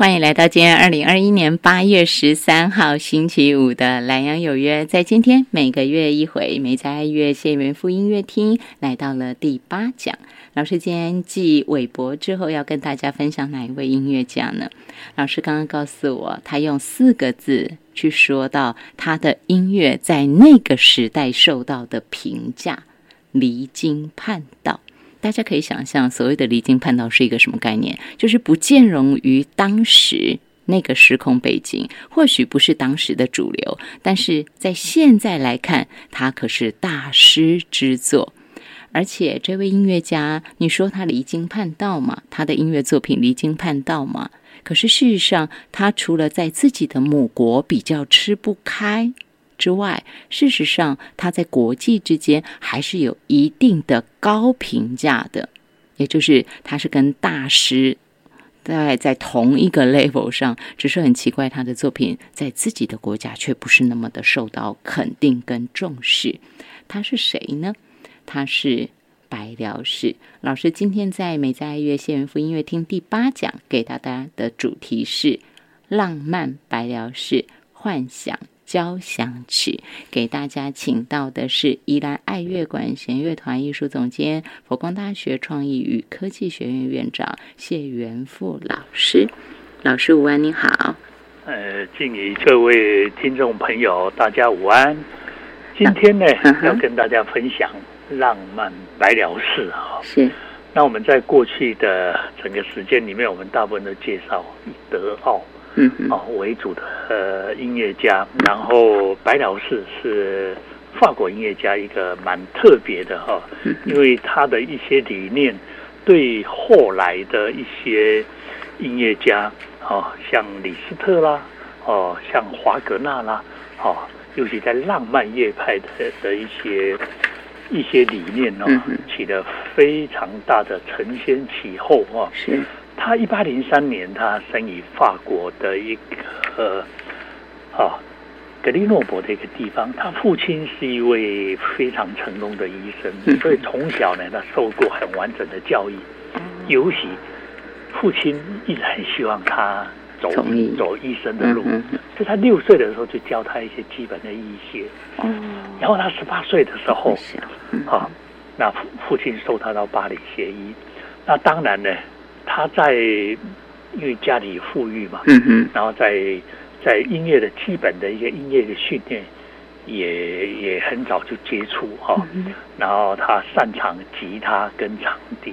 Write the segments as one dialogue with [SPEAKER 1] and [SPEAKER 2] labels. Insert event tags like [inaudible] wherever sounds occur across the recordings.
[SPEAKER 1] 欢迎来到今天二零二一年八月十三号星期五的蓝洋有约。在今天每个月一回，美在爱乐谢元富音乐厅来到了第八讲。老师今天继韦伯之后，要跟大家分享哪一位音乐家呢？老师刚刚告诉我，他用四个字去说到他的音乐在那个时代受到的评价：离经叛道。大家可以想象，所谓的离经叛道是一个什么概念？就是不兼容于当时那个时空背景，或许不是当时的主流，但是在现在来看，它可是大师之作。而且这位音乐家，你说他离经叛道吗？他的音乐作品离经叛道吗？可是事实上，他除了在自己的母国比较吃不开。之外，事实上，他在国际之间还是有一定的高评价的，也就是他是跟大师在在同一个 level 上，只是很奇怪，他的作品在自己的国家却不是那么的受到肯定跟重视。他是谁呢？他是白辽士老师。今天在美在爱乐谢元福音乐厅第八讲给大家的主题是浪漫白辽士幻想。交响曲给大家请到的是宜兰爱乐管弦乐团艺术总监、佛光大学创意与科技学院院长谢元富老师。老师午安，你好。
[SPEAKER 2] 呃，敬礼各位听众朋友，大家午安。今天呢，要跟大家分享浪漫白辽士啊。
[SPEAKER 1] 是。
[SPEAKER 2] 那我们在过去的整个时间里面，我们大部分都介绍德奥。
[SPEAKER 1] 嗯
[SPEAKER 2] 哦为主的呃音乐家，然后白老士是法国音乐家一个蛮特别的哈，因为他的一些理念对后来的一些音乐家哦，像李斯特啦，哦像华格纳啦，哦尤其在浪漫乐派的的一些。一些理念哦，起了非常大的承先启后啊。
[SPEAKER 1] 是，
[SPEAKER 2] 他一八零三年，他生于法国的一个啊格利诺伯的一个地方。他父亲是一位非常成功的医生，所以从小呢，他受过很完整的教育。尤其父亲一直很希望他。走走医生的路，就他六岁的时候就教他一些基本的医学。哦，然后他十八岁的时候，啊，那父父亲送他到巴黎学医。那当然呢，他在因为家里富裕嘛，嗯哼，然后在在音乐的基本的一些音乐的训练，也也很早就接触哈。然后他擅长吉他跟长笛。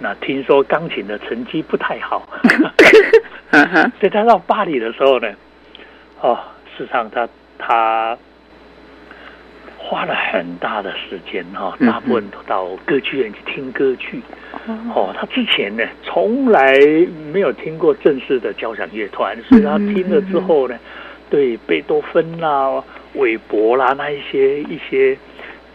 [SPEAKER 2] 那听说钢琴的成绩不太好。[laughs] [laughs] 所以他到巴黎的时候呢，哦，事实上他他花了很大的时间哈，大部分都到歌剧院去听歌剧。哦，他之前呢从来没有听过正式的交响乐团，所以他听了之后呢，对贝多芬啦、韦伯啦那一些一些。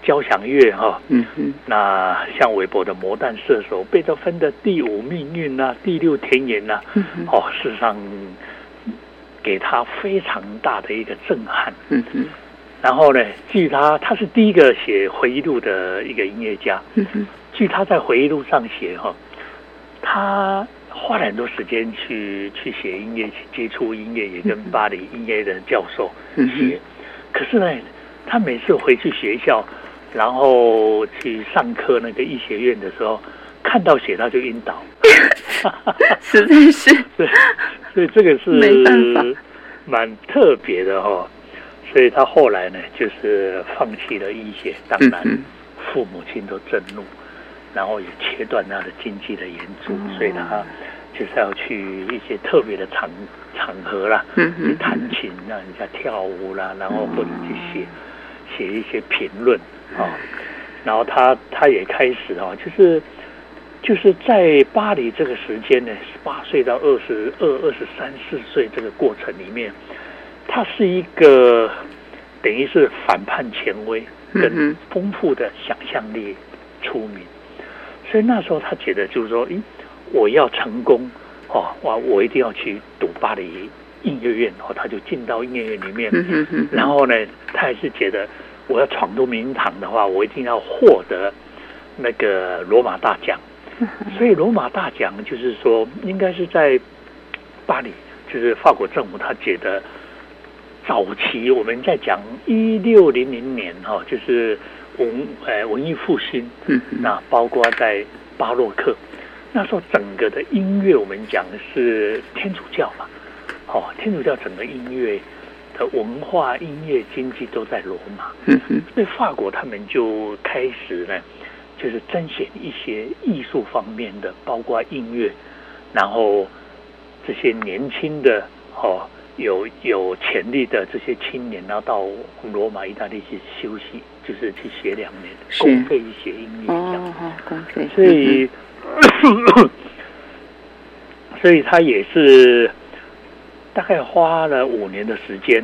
[SPEAKER 2] 交响乐哈，嗯嗯，那像韦伯的《魔弹射手》，贝多芬的《第五命运》呐，《第六田园》呐，哦，事实上给他非常大的一个震撼。嗯嗯，然后呢，据他他是第一个写回忆录的一个音乐家。嗯哼，据他在回忆录上写哈，他花了很多时间去去写音乐，去接触音乐，也跟巴黎音乐的教授写。可是呢，他每次回去学校。然后去上课那个医学院的时候，看到血他就晕倒，[laughs]
[SPEAKER 1] 实在是，[laughs]
[SPEAKER 2] 对，所以这个是蛮特别的哈。所以他后来呢，就是放弃了医学，当然父母亲都震怒，然后也切断他的经济的援助，所以他就是要去一些特别的场场合啦，去弹琴，让人家跳舞啦，然后或者去写写一些评论。啊，然后他他也开始啊，就是就是在巴黎这个时间呢，十八岁到二十二、二十三四岁这个过程里面，他是一个等于是反叛权威跟丰富的想象力出名，所以那时候他觉得就是说，咦，我要成功哦，哇，我一定要去读巴黎音乐院哦，他就进到音乐院里面，然后呢，他还是觉得。我要闯入名堂的话，我一定要获得那个罗马大奖。[laughs] 所以罗马大奖就是说，应该是在巴黎，就是法国政府他觉得早期我们在讲一六零零年哈，就是文呃文艺复兴，那包括在巴洛克。那时候，整个的音乐我们讲是天主教嘛，哦，天主教整个音乐。的文化、音乐、经济都在罗马，所以法国他们就开始呢，就是彰显一些艺术方面的，包括音乐，然后这些年轻的哦，有有潜力的这些青年，然后到罗马、意大利去休息，就是去学两年，公费学英语这样，
[SPEAKER 1] 公费。
[SPEAKER 2] 所以，[coughs] 所以他也是。大概花了五年的时间，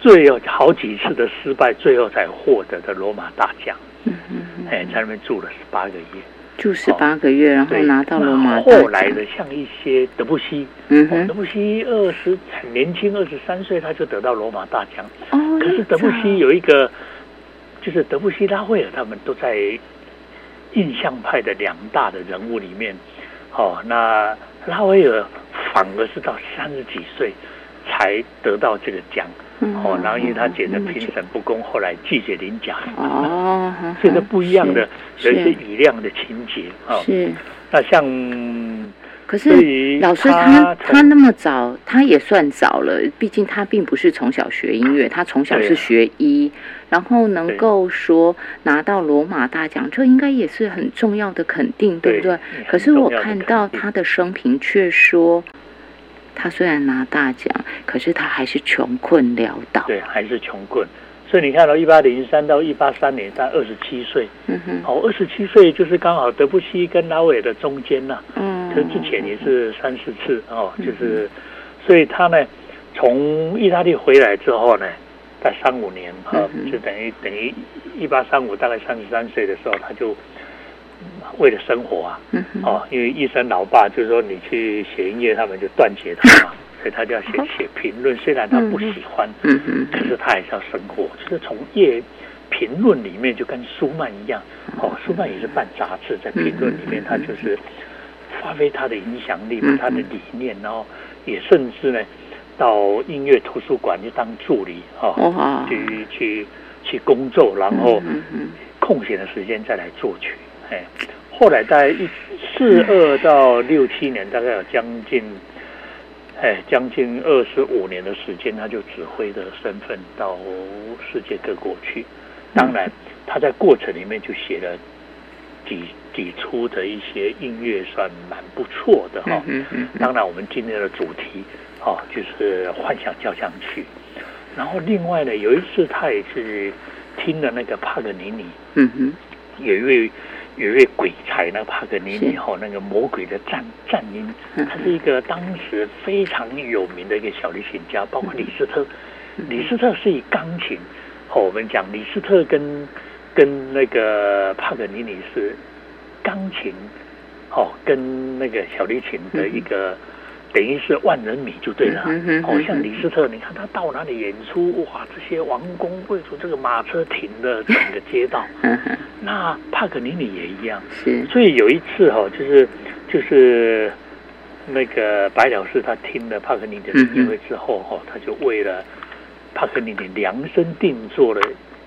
[SPEAKER 2] 最后好几次的失败，最后才获得的罗马大奖。嗯嗯哎，在那边住了十八个月，
[SPEAKER 1] 住十八个月，然后拿到罗马
[SPEAKER 2] 后来的像一些德布西，嗯哼，德布西二十很年轻，二十三岁他就得到罗马大奖。哦。可是德布西有一个，就是德布西、拉威尔他们都在印象派的两大的人物里面。哦，那拉威尔反而是到三十几岁。才得到这个奖哦，然后因为他觉得评审不公，后来拒绝领奖哦，[laughs] 这个不一样的有一些雨量的情节哦。是那像，
[SPEAKER 1] 可是老师他他那么早，他也算早了，毕竟他并不是从小学音乐，他从小是学医，然后能够说拿到罗马大奖，这应该也是很重要的肯定，对不对？可是我看到他的生平却说。他虽然拿大奖，可是他还是穷困潦倒。
[SPEAKER 2] 对，还是穷困。所以你看到一八零三到一八三年，他二十七岁。
[SPEAKER 1] 嗯哼，
[SPEAKER 2] 哦，二十七岁就是刚好德布西跟拉威尔的中间呐。
[SPEAKER 1] 嗯，
[SPEAKER 2] 就是之前也是三四次哦，就是，所以他呢，从意大利回来之后呢，在三五年哈、就等于等于一八三五大概三十三岁的时候，他就为了生活啊，
[SPEAKER 1] 嗯，
[SPEAKER 2] 哦，因为医生老爸就是说你去写音乐，他们就断绝他嘛，[laughs] 所以他就要写写评论。虽然他不喜欢，
[SPEAKER 1] 嗯哼，
[SPEAKER 2] 可是他还是要生活。就是从业评论里面就跟舒曼一样，哦，舒曼也是办杂志，在评论里面他就是发挥他的影响力
[SPEAKER 1] 嗯，
[SPEAKER 2] 他的理念，然后也甚至呢到音乐图书馆去当助理，哦，去去去工作，然后。空闲的时间再来作曲。哎，后来大概一四二到六七年，大概有将近，哎，将近二十五年的时间，他就指挥的身份到世界各国去。当然，他在过程里面就写了几几出的一些音乐，算蛮不错的哈、
[SPEAKER 1] 嗯嗯嗯
[SPEAKER 2] 当然，我们今天的主题哦，就是幻想交响曲。然后另外呢，有一次他也是听了那个帕格尼尼，
[SPEAKER 1] 嗯哼，
[SPEAKER 2] 有一位有一位鬼才，那个帕格尼尼哈，那个魔鬼的战战音，
[SPEAKER 1] 嗯
[SPEAKER 2] 他是一个当时非常有名的一个小提琴家，包括李斯特。
[SPEAKER 1] 嗯
[SPEAKER 2] 李斯特是以钢琴，哦，我们讲李斯特跟跟那个帕格尼尼是钢琴，哦，跟那个小提琴的一个。等于是万人迷就对了，
[SPEAKER 1] 嗯哼嗯哼
[SPEAKER 2] 好、像李斯特，你看他到哪里演出，哇，这些王公贵族，这个马车停的整个街道，
[SPEAKER 1] 嗯，[laughs]
[SPEAKER 2] 那帕格尼尼也一样，
[SPEAKER 1] 是，
[SPEAKER 2] 所以有一次哈、就是就是那个白老师他听了帕格尼尼的音乐会之后哈、他就为了帕格尼尼量身定做了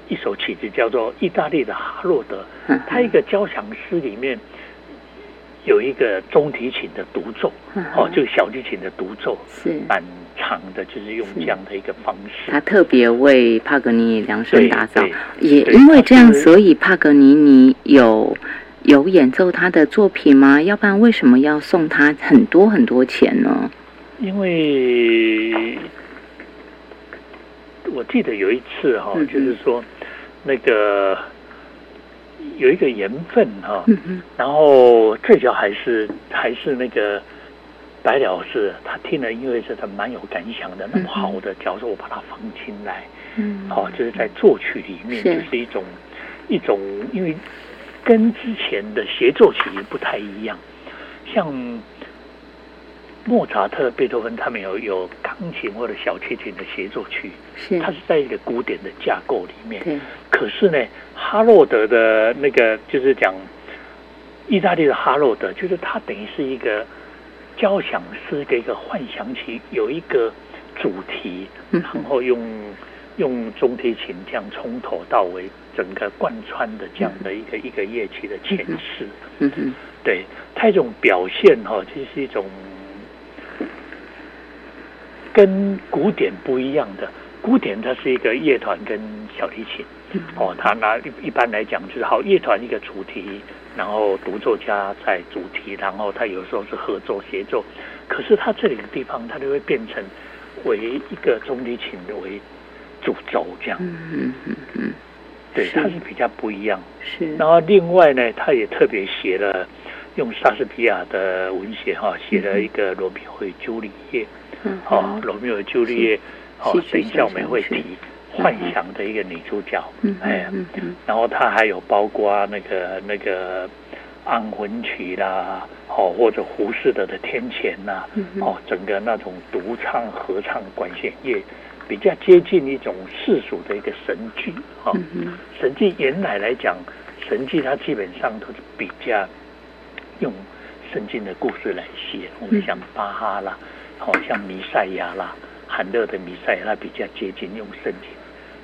[SPEAKER 2] 一首曲子，叫做《意大利的哈洛德》。
[SPEAKER 1] 嗯。
[SPEAKER 2] 他一个交响诗里面有一个中提琴的独奏，
[SPEAKER 1] 嗯
[SPEAKER 2] 哦，就小提琴的独奏，
[SPEAKER 1] 是，
[SPEAKER 2] 蛮长的，就是用这样的一个方式。
[SPEAKER 1] 他特别为帕格尼尼量身打造也因为这样，所以帕格尼尼有有演奏他的作品吗？要不然为什么要送他很多很多钱呢？
[SPEAKER 2] 因为我记得有一次哈、
[SPEAKER 1] 嗯嗯
[SPEAKER 2] 就是说那个有一个缘分哈、
[SPEAKER 1] 嗯，
[SPEAKER 2] 然后最主要还是还是那个白老师，他听了音乐是他蛮有感想的，那么好的，假如说我把它放进来，
[SPEAKER 1] 嗯，
[SPEAKER 2] 哦，就是在作曲里面就是一种一种，因为跟之前的协奏曲不太一样，像莫扎特、贝多芬他们有有钢琴或者小提琴的协奏曲，
[SPEAKER 1] 是，
[SPEAKER 2] 它是在一个古典的架构里面。可是呢，哈洛德的那个就是讲意大利的哈洛德，就是他等于是一个交响诗的一个幻想曲有一个主题，
[SPEAKER 1] 嗯
[SPEAKER 2] 然后用用中提琴这样从头到尾整个贯穿的这样的一个一个乐器的诠释。对它一种表现哈、哦，就是一种跟古典不一样的。古典它是一个乐团跟小提琴，哦，他拿一一般来讲就是好乐团一个主题，然后独奏家在主题，然后他有时候是合奏协奏，可是他这里的地方他就会变成为一个中提琴为主轴这样，
[SPEAKER 1] 嗯嗯嗯嗯，
[SPEAKER 2] 对，
[SPEAKER 1] 是。
[SPEAKER 2] 它是比较不一样。
[SPEAKER 1] 是，
[SPEAKER 2] 然后另外呢，他也特别写了用莎士比亚的文学哈、写了一个《罗密欧与朱丽叶》
[SPEAKER 1] 嗯
[SPEAKER 2] 哦，《罗密欧与朱丽叶》哦
[SPEAKER 1] 戏，剧
[SPEAKER 2] 等一下我们会提幻想的一个女主角，
[SPEAKER 1] 嗯
[SPEAKER 2] 哎，
[SPEAKER 1] 嗯嗯
[SPEAKER 2] 然后他还有包括那个那个安魂曲啦，哦，或者胡适的的天前呐、哦，整个那种独唱、合唱、管弦乐，比较接近一种世俗的一个神剧哦。
[SPEAKER 1] 嗯，
[SPEAKER 2] 神剧原来来讲，神剧它基本上都是比较用圣经的故事来写。我们像巴哈啦，好、像弥赛亚啦，韩勒的弥赛亚，它比较接近用圣经。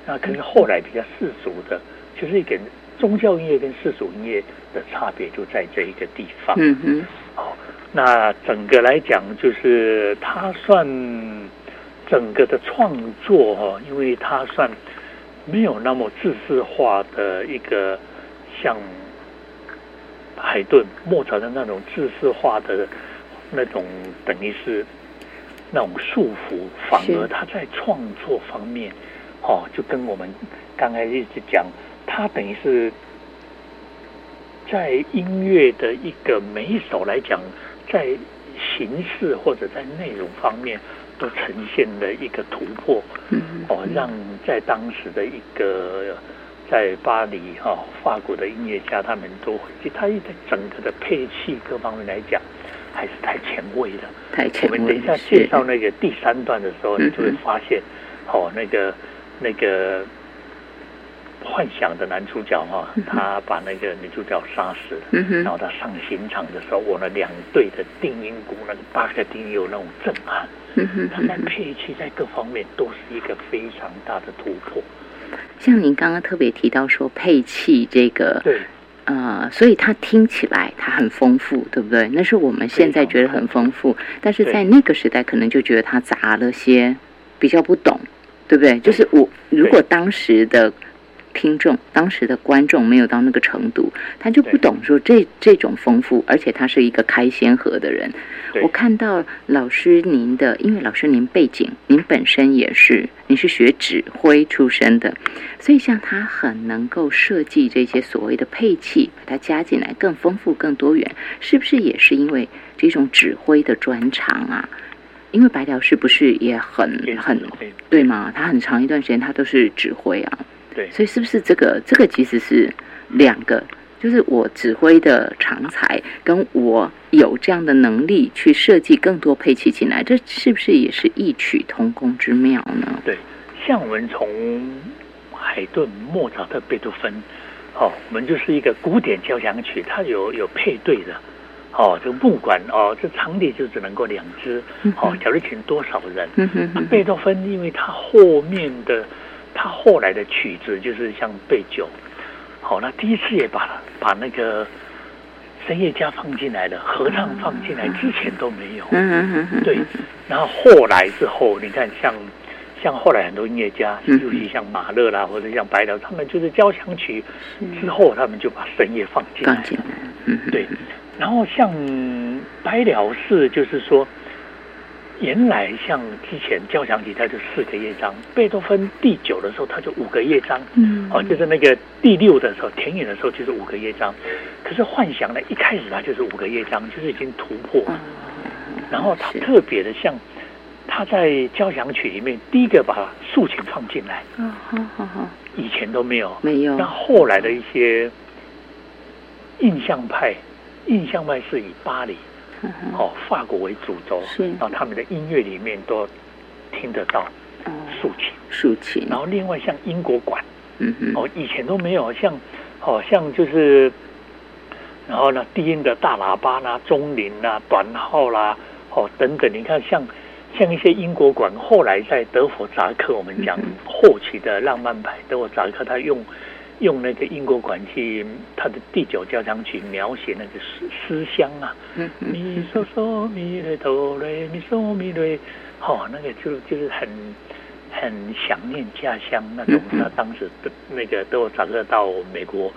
[SPEAKER 2] 那可是后来比较世俗的，就是一个宗教音乐跟世俗音乐的差别就在这一个地方。
[SPEAKER 1] 嗯嗯，
[SPEAKER 2] 哦，那整个来讲，就是他算整个的创作哈、哦，因为他算没有那么自式化的一个像海顿、莫扎特那种自式化的那种，等于是那种束缚，反而他在创作方面，哦，就跟我们刚才一直讲，他等于是在音乐的一个每一首来讲，在形式或者在内容方面都呈现了一个突破，哦，让在当时的一个在巴黎哈法国的音乐家他们都，其他在整个的配器各方面来讲。还是太前卫了。
[SPEAKER 1] 太前
[SPEAKER 2] 卫。我们等一下介绍那个第三段的时候，你就会发现，哦，那个那个幻想的男主角哈，他把那个女主角杀死了，然后他上刑场的时候，我那两队的定音鼓，那个八个定有那种震撼。他在配器在各方面都是一个非常大的突破。
[SPEAKER 1] 像您刚刚特别提到说配器这个，
[SPEAKER 2] 对。
[SPEAKER 1] 呃，所以它听起来它很丰富，对不对？那是我们现在觉得很丰富，但是在那个时代可能就觉得它杂了些，比较不懂，对不对？就是我如果当时的。听众当时的观众没有到那个程度，他就不懂说这这种丰富，而且他是一个开先河的人。我看到老师您的，因为老师您背景，您本身也是，你是学指挥出身的，所以像他很能够设计这些所谓的配器，把它加进来更丰富、更多元，是不是也是因为这种指挥的专长啊？因为白辽士不是也很很对吗？他很长一段时间他都是指挥啊。
[SPEAKER 2] 对，
[SPEAKER 1] 所以是不是这个这个其实是两个，就是我指挥的长才，跟我有这样的能力去设计更多配器进来，这是不是也是异曲同工之妙呢？
[SPEAKER 2] 对，像我们从海顿、莫扎特、贝多芬，哦，我们就是一个古典交响曲，它有有配对的，哦，这个木管哦，这场地就只能够两只，哦，假如请多少人？那贝多芬，因为他后面的。他后来的曲子就是像贝九，好，那第一次也把把那个声乐家放进来了，合唱放进来，之前都没有。嗯嗯嗯对，然后后来之后，你看像像后来很多音乐家，尤其像马勒啦，或者像白辽，他们就是交响曲之后，他们就把声乐放进来。嗯，对。然后像白辽寺，就是说。原来像之前交响曲，它就四个乐章；贝多芬第九的时候，它就五个乐章。嗯，哦，就是那个第六的时候，田野的时候就是五个乐章。可是幻想呢，一开始它就是五个乐章，就是已经突破。然后它特别的像，他在交响曲里面第一个把竖琴放进来。嗯，好好好，以前都没有，
[SPEAKER 1] 没有。
[SPEAKER 2] 那后来的一些印象派，印象派是以巴黎。哦，法国为主轴，然后他们的音乐里面都听得到竖琴，
[SPEAKER 1] 竖琴。
[SPEAKER 2] 然后另外像英国管，嗯嗯，哦，以前都没有，像好像就是，然后呢，低音的大喇叭啦、中铃啦、短号啦，哦等等，你看像像一些英国管，后来在德弗扎克，我们讲后期的浪漫派德弗扎克，他用。用那个英国管去他的第九交响曲描写那个思思乡啊，咪嗦嗦咪嘞哆嘞咪嗦咪嘞，好，那个就就是很很想念家乡那种。他当时的那个都找得到美国，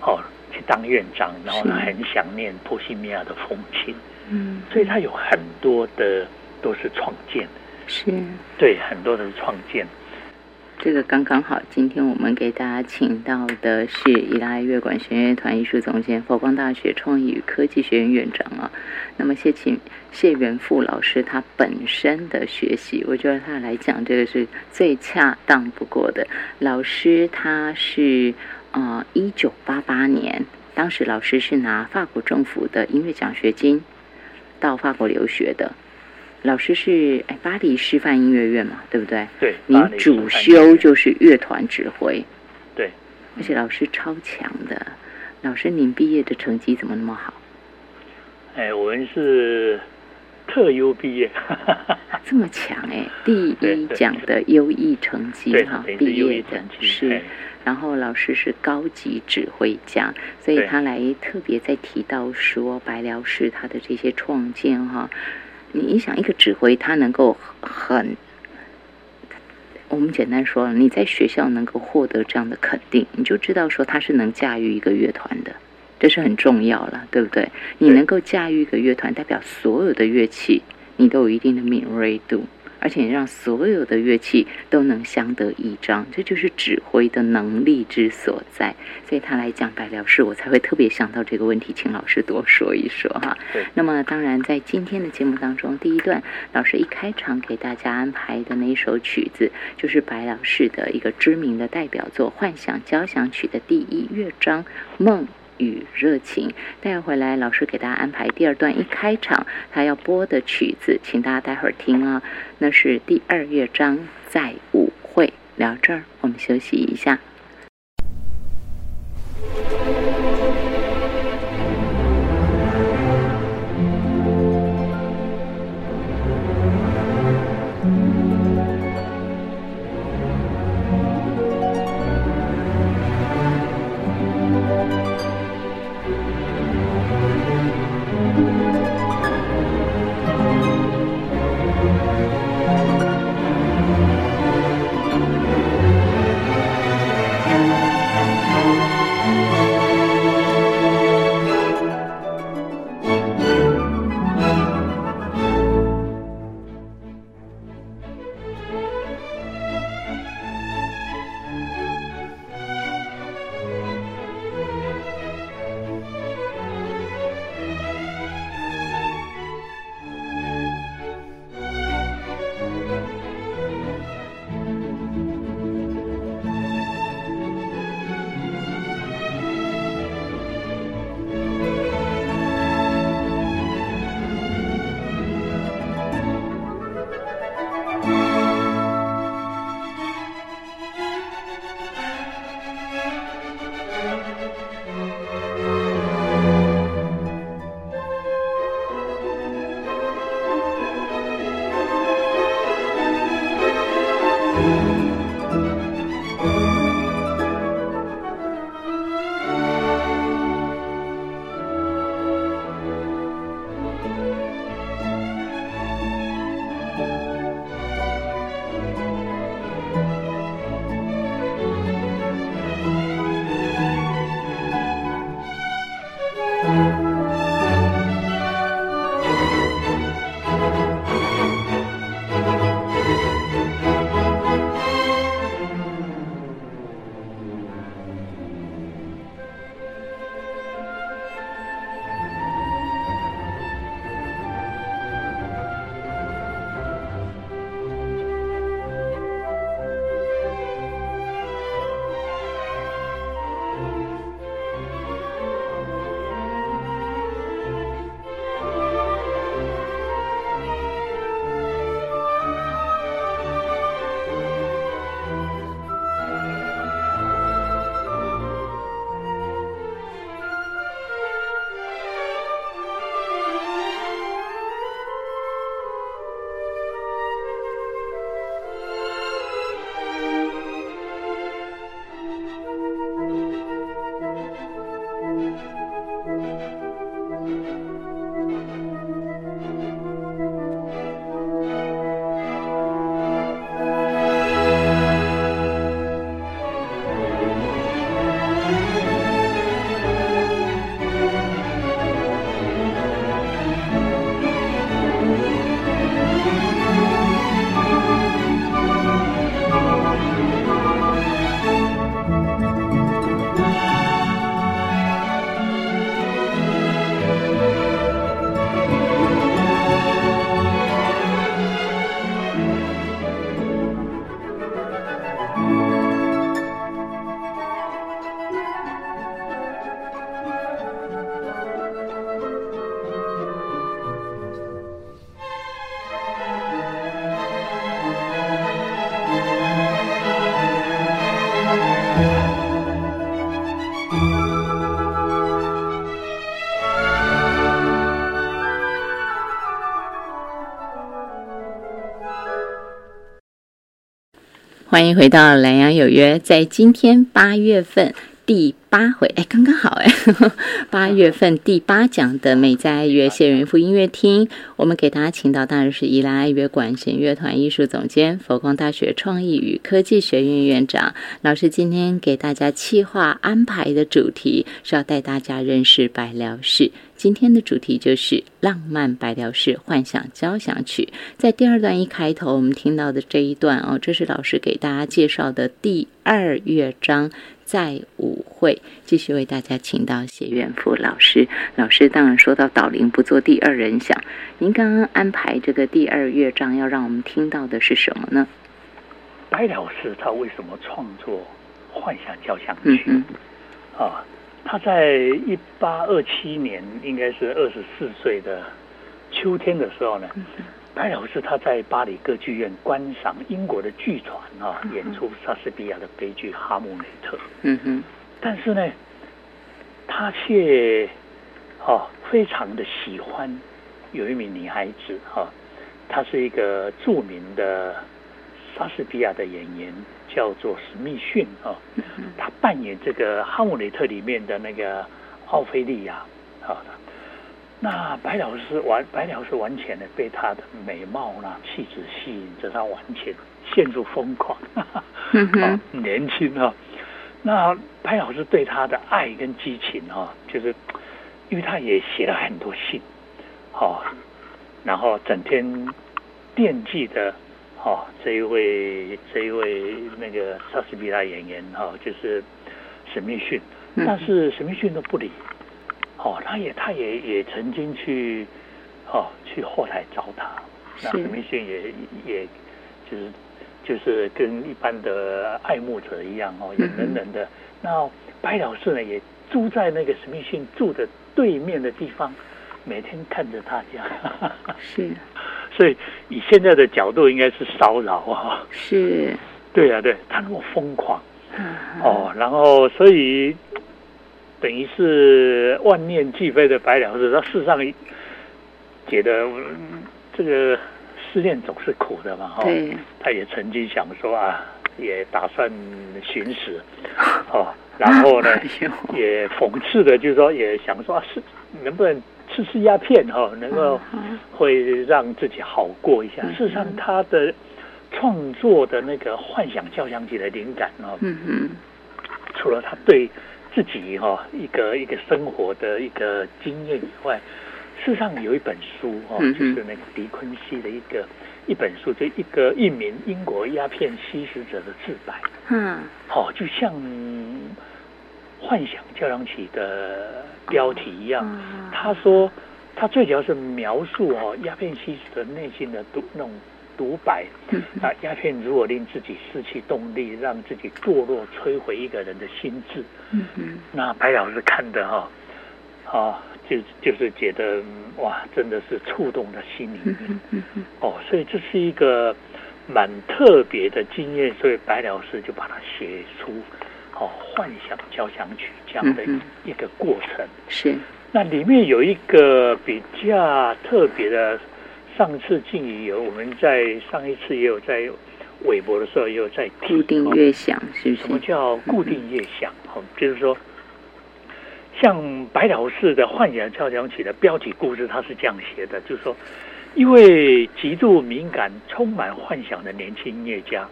[SPEAKER 2] 哦，去当院长，然后他很想念波西米亚的风情。嗯，所以他有很多的都是创建，
[SPEAKER 1] 是，
[SPEAKER 2] 对，很多的创建。
[SPEAKER 1] 这个刚刚好，今天我们给大家请到的是意大乐管弦乐团艺术总监、佛光大学创意与科技学院院长啊。那么谢请谢元富老师他本身的学习，我觉得他来讲这个是最恰当不过的。老师他是啊一九八八年，当时老师是拿法国政府的音乐奖学金到法国留学的。老师是哎巴黎师范音乐院嘛，对不对？
[SPEAKER 2] 对。
[SPEAKER 1] 您主修就是乐团指挥。
[SPEAKER 2] 对。
[SPEAKER 1] 而且老师超强的，老师您毕业的成绩怎么那么好？
[SPEAKER 2] 哎，我们是特优毕业。[laughs] [laughs]
[SPEAKER 1] 这么强哎，第一奖的优异成绩哈，毕业的是。然后老师是高级指挥家，所以他来特别在提到说白辽士他的这些创建哈。你想一个指挥，他能够很，我们简单说，你在学校能够获得这样的肯定，你就知道说他是能驾驭一个乐团的，这是很重要了，对不对？你能够驾驭一个乐团，代表所有的乐器你都有一定的敏锐度。而且让所有的乐器都能相得益彰，这就是指挥的能力之所在。所以他来讲白辽士，我才会特别想到这个问题，请老师多说一说哈。那么当然，在今天的节目当中，第一段老师一开场给大家安排的那一首曲子，就是白辽士的一个知名的代表作《幻想交响曲》的第一乐章《梦》。与热情，待会回来，老师给大家安排第二段。一开场，他要播的曲子，请大家待会儿听啊，那是第二乐章，在舞会。聊这儿，我们休息一下。欢迎回到《南阳有约》。在今天八月份第八回，哎，刚刚好哎，[laughs] 八月份第八讲的美在爱乐谢元福音乐厅，我们给大家请到当然是宜兰爱乐管弦乐团艺术总监、佛光大学创意与科技学院院长老师。今天给大家企划安排的主题是要带大家认识白辽室。今天的主题就是《浪漫白辽士幻想交响曲》。在第二段一开头，我们听到的这一段哦，这是老师给大家介绍的第二乐章。在舞会继续为大家请到谢元福老师。老师当然说到“导聆不做第二人想”，您刚刚安排这个第二乐章，要让我们听到的是什么呢？
[SPEAKER 2] 白老师他为什么创作《幻想交响曲》？啊，他在一八二七年，应该是二十四岁的秋天的时候呢。白老师他在巴黎歌剧院观赏英国的剧团啊演出莎士比亚的悲剧《哈姆雷特》。嗯哼。但是呢，他却哦非常的喜欢有一名女孩子哈，她是一个著名的莎士比亚的演员，叫做史密逊啊。他扮演这个《哈姆雷特》里面的那个奥菲利亚啊。那白老师完，白老师完全的被她的美貌啦、气质吸引着，她完全陷入疯狂。[laughs] 啊，年轻啊，那白老师对他的爱跟激情啊，就是因为他也写了很多信，好，然后整天惦记着，哦，这一位这一位那个莎士比亚演员哈，就是史密逊，但是史密逊都不理。哦，他也，他也也曾经去，哦，去后台找他。那史密逊也也，就是就是跟一般的爱慕者一样哦，也冷冷的。那白老师呢，也住在那个史密逊住的对面的地方，每天看着他家。
[SPEAKER 1] 是。[laughs]
[SPEAKER 2] 所以以现在的角度，应该是骚扰啊。
[SPEAKER 1] 是。
[SPEAKER 2] 对啊，对他那么疯狂。哦，然后所以。等于是万念俱灰的白辽士，他事实上觉得这个思念总是苦的嘛，哈，他也曾经想说啊，也打算寻死，[laughs] 哦，然后呢，[laughs] 也讽刺的，就是说也想说啊是能不能吃吃鸦片，哈，能够 [laughs] 会让自己好过一下。事实上，他的创作的那个幻想交响曲的灵感啊，嗯嗯，除了他对。自己哈一个一个生活的一个经验以外，事实上有一本书哈，就是那个狄昆西的一个一本书，就一个一名英国鸦片吸食者的自白。嗯，好，就像幻想交响曲的标题一样。他说，他最主要是描述哦鸦片吸食者内心的独那种。独白啊，鸦片如果令自己失去动力，让自己堕落、摧毁一个人的心智，嗯嗯，那白老师看的哈，啊，就就是觉得哇，真的是触动了心里面，嗯嗯，哦，所以这是一个蛮特别的经验，所以白老师就把它写出哦幻想交响曲这样的一个过程。
[SPEAKER 1] 是，
[SPEAKER 2] 那里面有一个比较特别的。上次静怡有，我们在上一次也有在微博的时候也有在
[SPEAKER 1] 固定乐响，是不是？
[SPEAKER 2] 什么叫固定乐响？哦，就是说，像白辽士的幻想交响曲的标题故事，他是这样写的，就是说，一位极度敏感、充满幻想的年轻音乐家，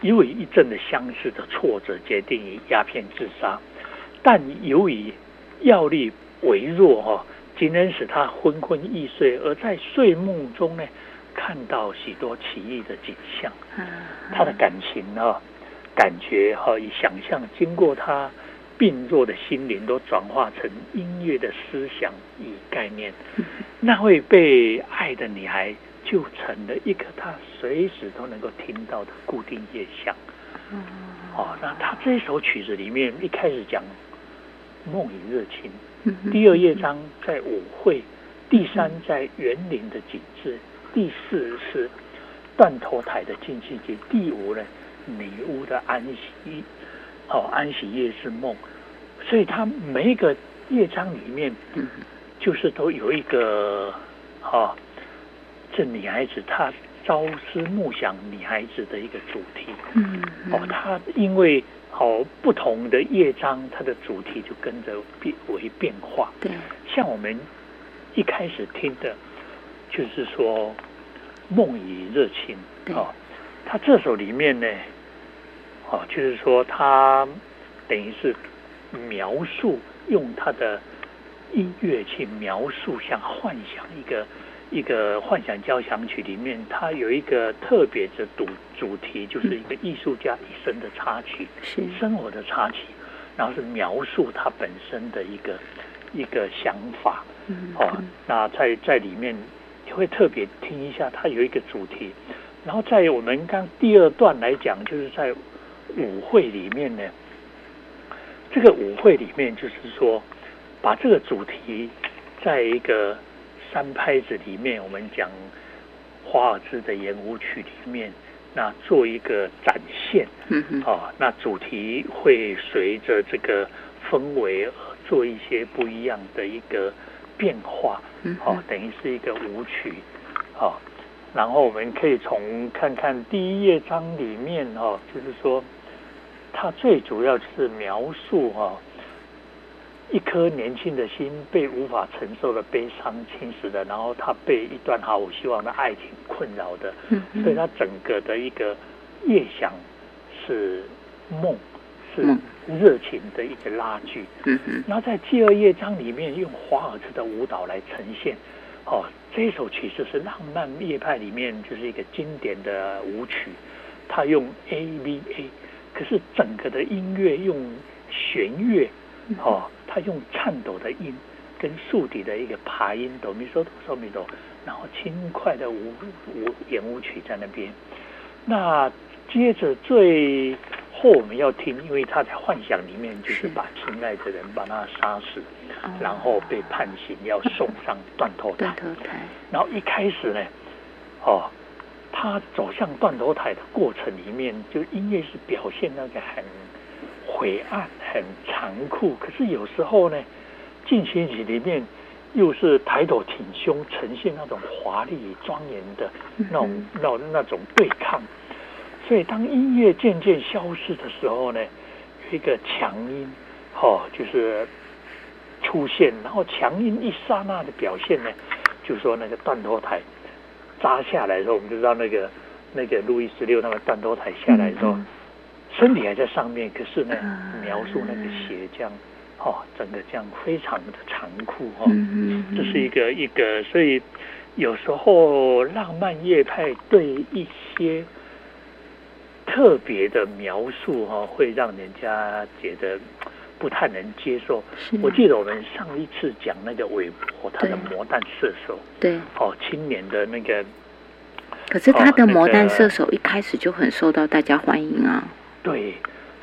[SPEAKER 2] 因为一阵的相似的挫折，决定以鸦片自杀，但由于药力微弱，哈。仅能使他昏昏欲睡，而在睡梦中呢，看到许多奇异的景象。他的感情啊，感觉哈，与想象，经过他病弱的心灵，都转化成音乐的思想与概念。[laughs] 那位被爱的女孩，就成了一个他随时都能够听到的固定乐响。哦，那他这首曲子里面一开始讲梦与热情。第二乐章在舞会，第三在园林的景致，第四是断头台的进气节，第五呢女巫的安息，哦安息夜之梦，所以它每一个乐章里面，就是都有一个，哦，这女孩子她朝思暮想女孩子的一个主题。
[SPEAKER 1] 嗯，
[SPEAKER 2] 哦，她因为哦不同的乐章，它的主题就跟着变为变化。
[SPEAKER 1] 对，
[SPEAKER 2] 像我们一开始听的，就是说梦与热情。
[SPEAKER 1] 对
[SPEAKER 2] 哦，他这首里面呢，哦，就是说他等于是描述用他的音乐去描述，像幻想一个一个幻想交响曲里面，它有一个特别的主主题，就是一个艺术家一生的插曲，
[SPEAKER 1] 是，
[SPEAKER 2] 生活的插曲，然后是描述他本身的一个一个想法。
[SPEAKER 1] 嗯，
[SPEAKER 2] 哦，那在在里面你会特别听一下，它有一个主题。然后在我们刚第二段来讲，就是在舞会里面呢，这个舞会里面就是说，把这个主题在一个三拍子里面，我们讲华尔兹的圆舞曲里面，那做一个展现。哦，那主题会随着这个氛围而做一些不一样的一个变化。
[SPEAKER 1] 嗯
[SPEAKER 2] 哦，等于是一个舞曲。哦，然后我们可以从看看第一页章里面哦，就是说，它最主要就是描述哈、一颗年轻的心被无法承受的悲伤侵蚀的，然后他被一段毫无希望的爱情困扰的，所以他整个的一个夜想是梦，是
[SPEAKER 1] 梦
[SPEAKER 2] 热情的一个拉锯。然后在第二乐章里面用华尔兹的舞蹈来呈现。哦，这首曲就是浪漫乐派里面就是一个经典的舞曲，它用 A V A，可是整个的音乐用弦乐，哦，他用颤抖的音跟竖笛的一个爬音哆咪嗦哆嗦咪哆，然后轻快的舞舞圆舞曲在那边。那接着最后我们要听，因为他在幻想里面就是把亲爱的人把他杀死，然后被判刑要送上断头台
[SPEAKER 1] 断。头台，
[SPEAKER 2] 然后一开始呢，哦，他走向断头台的过程里面，就音乐是表现那个很晦暗、很残酷，可是有时候呢，进行曲里面又是抬头挺胸，呈现那种华丽庄严的那种、
[SPEAKER 1] 嗯
[SPEAKER 2] 那那种对抗。所以当音乐渐渐消失的时候呢，有一个强音，哦，就是出现，然后强音一刹那的表现呢，就说那个断头台扎下来的时候，我们就知道那个那个路易十六那个断头台下来的时候，
[SPEAKER 1] 嗯
[SPEAKER 2] 身体还在上面，可是呢
[SPEAKER 1] 啊，
[SPEAKER 2] 描述那个血这样，哦，整个这样非常的残酷哦。这是一个一个，所以有时候浪漫乐派对一些特别的描述哈、哦，会让人家觉得不太能接受。我记得我们上一次讲那个韦伯他的魔弹射手
[SPEAKER 1] 对，
[SPEAKER 2] 哦，青年的那个
[SPEAKER 1] 可是他的魔弹射手一开始就很受到大家欢迎啊，
[SPEAKER 2] 对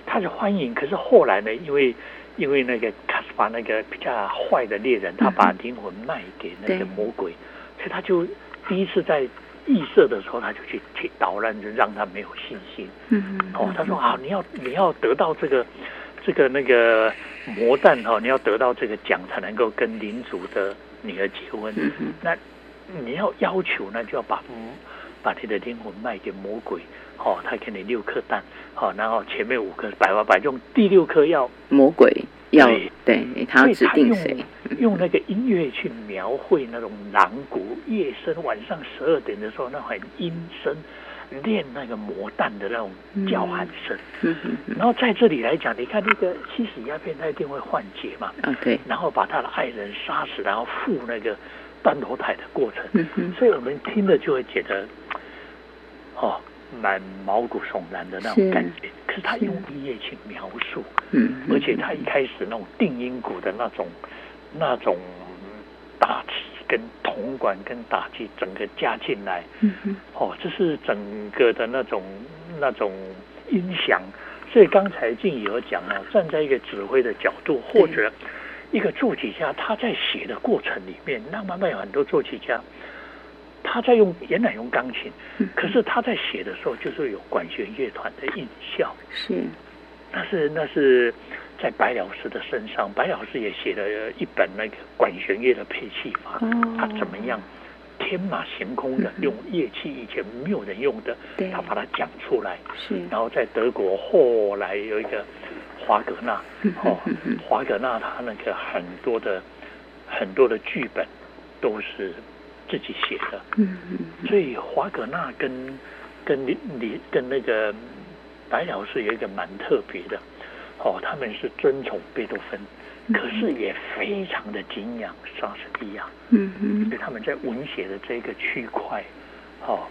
[SPEAKER 2] 他是欢迎，可是后来呢，因为因为那个卡斯把那个比较坏的猎人，他把灵魂卖给那个魔鬼，所以他就第一次在异色的时候，他就去去捣乱，就让他没有信心。
[SPEAKER 1] 嗯嗯，
[SPEAKER 2] 哦，他说啊，你要你要得到这个这个那个魔弹哈、哦，你要得到这个奖才能够跟领主的女儿结婚。
[SPEAKER 1] 嗯，
[SPEAKER 2] 那你要要求呢，就要把嗯把你的灵魂卖给魔鬼，哦，他给你六颗蛋，好、然后前面五颗百分百用第六颗要
[SPEAKER 1] 魔鬼要
[SPEAKER 2] 对
[SPEAKER 1] 对他要指定谁，
[SPEAKER 2] 用那个音乐去描绘那种狼谷夜深晚上十二点的时候，那很阴森，练那个魔弹的那种叫喊声。然后在这里来讲，你看那个吸食鸦片，他一定会幻觉嘛，
[SPEAKER 1] 啊对，
[SPEAKER 2] 然后把他的爱人杀死，然后赴那个断头台的过程。所以我们听了就会觉得，哦，蛮毛骨悚然的那种感觉。可是他用音乐去描述，
[SPEAKER 1] 嗯，
[SPEAKER 2] 而且他一开始那种定音鼓的那种那种打击跟铜管跟打击整个加进来，
[SPEAKER 1] 嗯哼，
[SPEAKER 2] 哦，这是整个的那种那种音响。所以刚才静怡有讲啊，站在一个指挥的角度，或者一个作曲家，他在写的过程里面，那慢慢有很多作曲家，他在用原来用钢琴，
[SPEAKER 1] 嗯。
[SPEAKER 2] 可是他在写的时候就是有管弦乐团的音效，
[SPEAKER 1] 是，
[SPEAKER 2] 那是那是在白老师的身上，白老师也写了一本那个管弦乐的配器法，
[SPEAKER 1] 哦。
[SPEAKER 2] 他怎么样天马行空的，用乐器以前没有人用的，他把它讲出来。
[SPEAKER 1] 是。
[SPEAKER 2] 然后在德国后来有一个华格纳，哦，华格纳他那个很多的很多的剧本都是自己写的。嗯嗯。所以华格纳跟跟你你跟那个白老师有一个蛮特别的，哦，他们是尊崇贝多芬。可是也非常的敬仰莎士比亚，嗯嗯，所以他们在文学的这个区块，哦，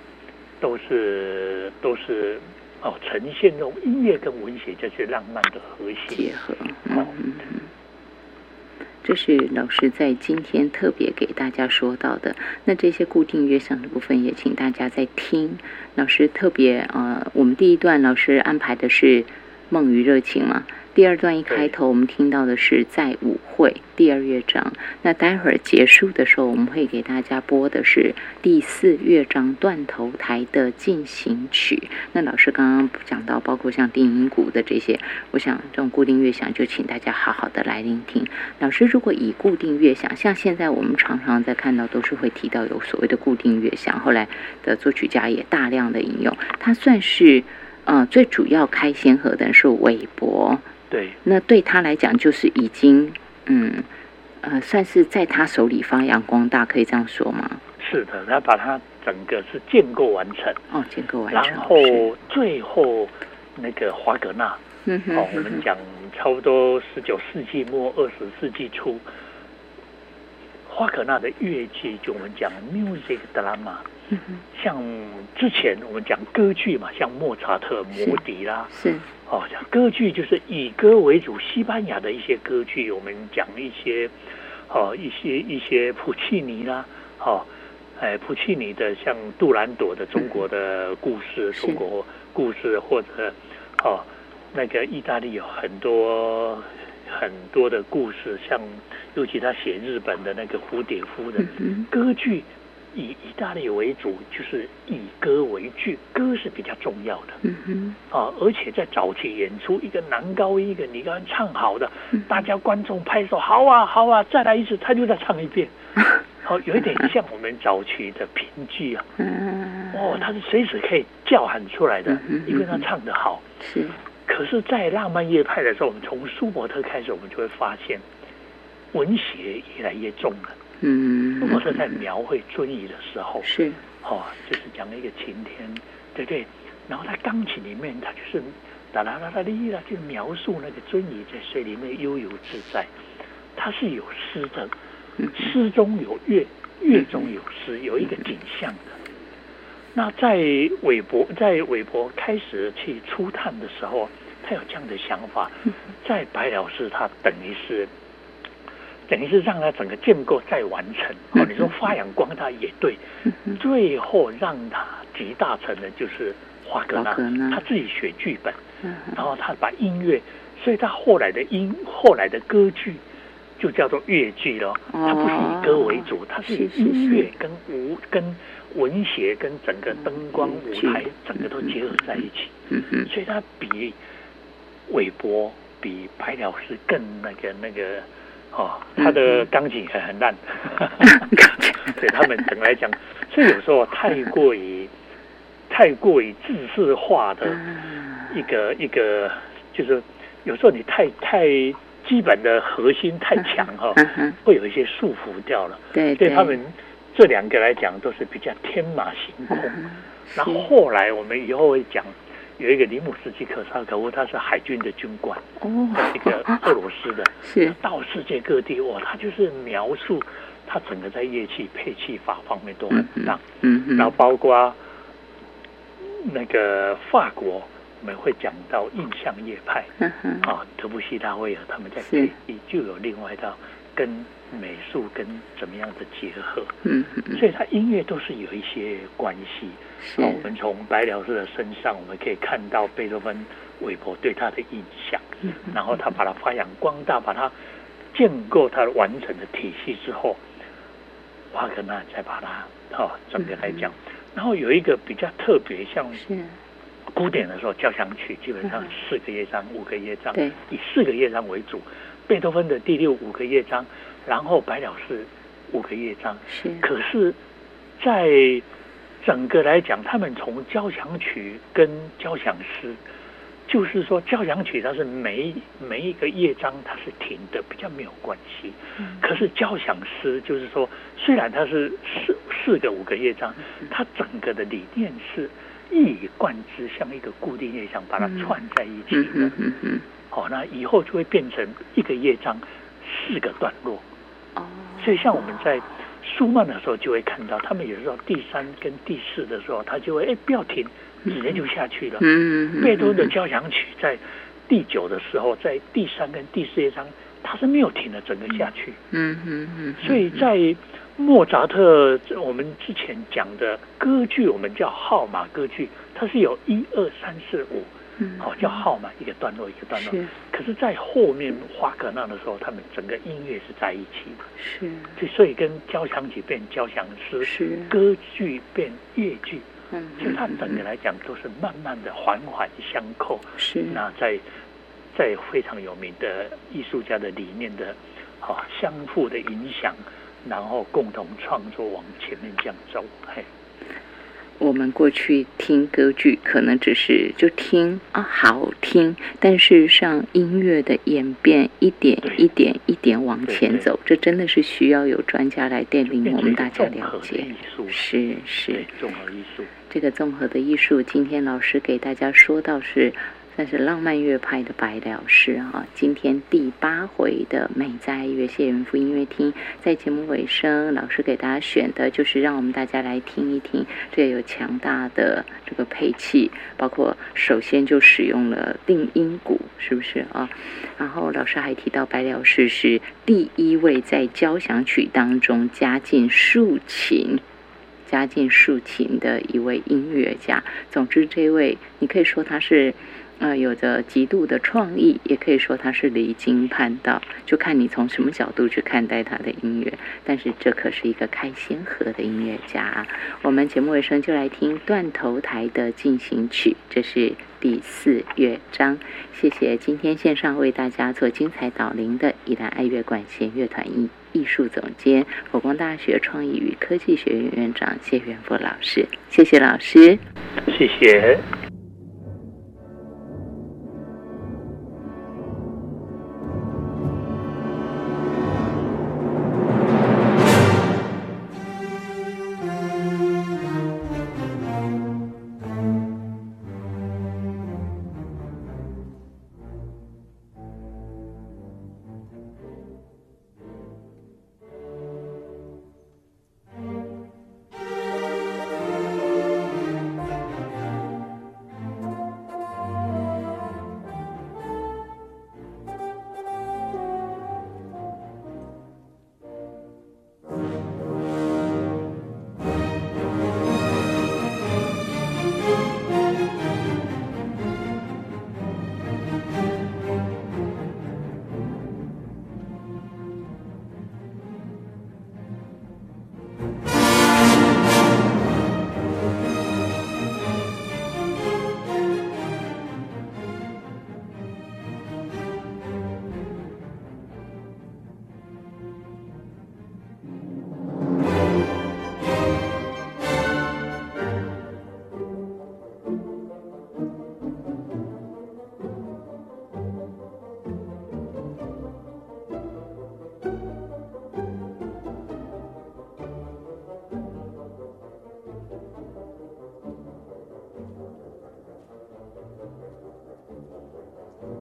[SPEAKER 2] 都是都是哦，呈现用音乐跟文学这些浪漫的和谐
[SPEAKER 1] 结合，哦嗯，这是老师在今天特别给大家说到的。那这些固定乐上的部分，也请大家在听。老师特别呃，我们第一段老师安排的是梦与热情嘛。第二段一开头，我们听到的是在舞会第二乐章。那待会儿结束的时候，我们会给大家播的是第四乐章断头台的进行曲。那老师刚刚讲到，包括像定音鼓的这些，我想这种固定乐响，就请大家好好的来聆听。老师如果以固定乐响，像现在我们常常在看到，都是会提到有所谓的固定乐响，后来的作曲家也大量的引用，它算是呃最主要开先河的是韦伯。
[SPEAKER 2] 对，
[SPEAKER 1] 那对他来讲就是已经，嗯，呃，算是在他手里发扬光大，可以这样说吗？
[SPEAKER 2] 是的，他把它整个是建构完成，
[SPEAKER 1] 哦，建构完成，
[SPEAKER 2] 然后最后那个华格纳，嗯哼，哦，我们讲差不多十九世纪末二十世纪初，华格纳的乐器就我们讲 music drama，像之前我们讲歌剧嘛，像莫扎特、摩笛啦，
[SPEAKER 1] 是。
[SPEAKER 2] 哦，像歌剧就是以歌为主，西班牙的一些歌剧，我们讲一些，哦，一些一些普契尼啦，哦，哎，普契尼的像杜兰朵的中国的故事，中国故事，或者哦，那个意大利有很多很多的故事，像尤其他写日本的那个蝴蝶夫人歌剧。以意大利为主，就是以歌为剧，歌是比较重要的。嗯哼，啊，而且在早期演出，一个男高音，一个女高音唱好的，大家观众拍手，好啊，好啊，再来一次，他就再唱一遍。[laughs] 好，有一点像我们早期的评剧啊。嗯哦，他是随时可以叫喊出来的，因为他唱得好。
[SPEAKER 1] 是。
[SPEAKER 2] 可是，在浪漫乐派的时候，我们从舒伯特开始，我们就会发现文学越来越重了。嗯，如果是在描绘尊仪的时候，
[SPEAKER 1] 是，
[SPEAKER 2] 哦，就是讲了一个晴天，对不对？然后在钢琴里面，他就是哒啦啦啦哩啦，就描述那个尊仪在水里面悠游自在。它是有诗的，诗中有乐，乐中有诗，有一个景象的。那在韦伯在韦伯开始去初探的时候，他有这样的想法，在白老师他等于是。等于是让他整个建构再完成。哦，你说发扬光大也对，最后让他集大成的就是华格纳，他自己写剧本，然后他把音乐，所以他后来的音后来的歌剧就叫做乐剧了，他不是以歌为主，它是音乐跟舞跟文学跟整个灯光舞台整个都结合在一起，所以它比韦伯比白鸟师更那个那个。哦，他的钢琴还很烂，[laughs] 对他们整来讲，所以有时候太过于太过于自式化的一个一个，就是有时候你太太基本的核心太强哈，会有一些束缚掉了。
[SPEAKER 1] 对，
[SPEAKER 2] 对他们这两个来讲都是比较天马行空。然后后来我们以后会讲。有一个里姆斯基可萨可夫，他是海军的军官，哦，一个俄罗斯的，[laughs]
[SPEAKER 1] 是。
[SPEAKER 2] 到世界各地哇，他就是描述他整个在乐器配器法方面都很棒，嗯嗯，然后包括那个法国，我们会讲到印象乐派，嗯哼，啊，德布西、大卫尔他们在配器就有另外一套跟美术跟怎么样的结合，嗯嗯，所以他音乐都是有一些关系。我们从白辽士的身上，我们可以看到贝多芬、韦伯对他的印象。然后他把它发扬光大，把它建构他完整的体系之后，瓦格纳再把它哈整个来讲。然后有一个比较特别，像古典的时候，交响曲基本上四个乐章、五个乐章，以四个乐章为主。贝多芬的第六五个乐章，然后白辽士五个乐章。
[SPEAKER 1] 是，
[SPEAKER 2] 可是。在整个来讲，他们从交响曲跟交响诗。就是说，交响曲它是每每一个乐章它是停的，比较没有关系。可是交响诗就是说，虽然它是四四个五个乐章，它整个的理念是一以贯之，像一个固定乐章把它串在一起的。好，那以后就会变成一个乐章四个段落。哦，所以像我们在舒曼的时候就会看到，他们有时候第三跟第四的时候，他就会哎不要停。直接就下去了。嗯贝多的交响曲在第九的时候，在第三跟第四乐章，他是没有停的，整个下去。嗯嗯嗯。所以在莫扎特，我们之前讲的歌剧，我们叫号码歌剧，它是有一二三四五，好叫号嘛，一个段落一个段落。可是，在后面花格纳的时候，他们整个音乐是在一起的。是。所以跟交响曲变交响诗，是歌剧变乐剧。嗯，其实它整个来讲都是慢慢的环环相扣。是，那在在非常有名的艺术家的理念的，啊，相互的影响，然后共同创作往前面这样走。嘿，
[SPEAKER 1] 我们过去听歌剧，可能只是就听啊，好听，但事实上音乐的演变一点一点一点往前走，这真的是需要有专家来带领我们大家了解。是是，
[SPEAKER 2] 综合艺术。
[SPEAKER 1] 这个综合的艺术，今天老师给大家说到是算是浪漫乐派的白辽士哈。今天第八回的美哉乐谢元夫音乐厅，在节目尾声，老师给大家选的就是让我们大家来听一听，这有强大的这个配器，包括首先就使用了定音鼓，是不是啊？然后老师还提到白辽士是第一位在交响曲当中加进竖琴。加进竖琴的一位音乐家。总之，这位你可以说他是，呃，有着极度的创意，也可以说他是离经叛道，就看你从什么角度去看待他的音乐。但是，这可是一个开先河的音乐家啊。我们节目尾声就来听断头台的进行曲，这是第四乐章。谢谢今天线上为大家做精彩导聆的宜兰爱乐管弦乐团艺。艺术总监，佛光大学创意与科技学院院长谢元福老师，谢谢老师，
[SPEAKER 2] 谢谢。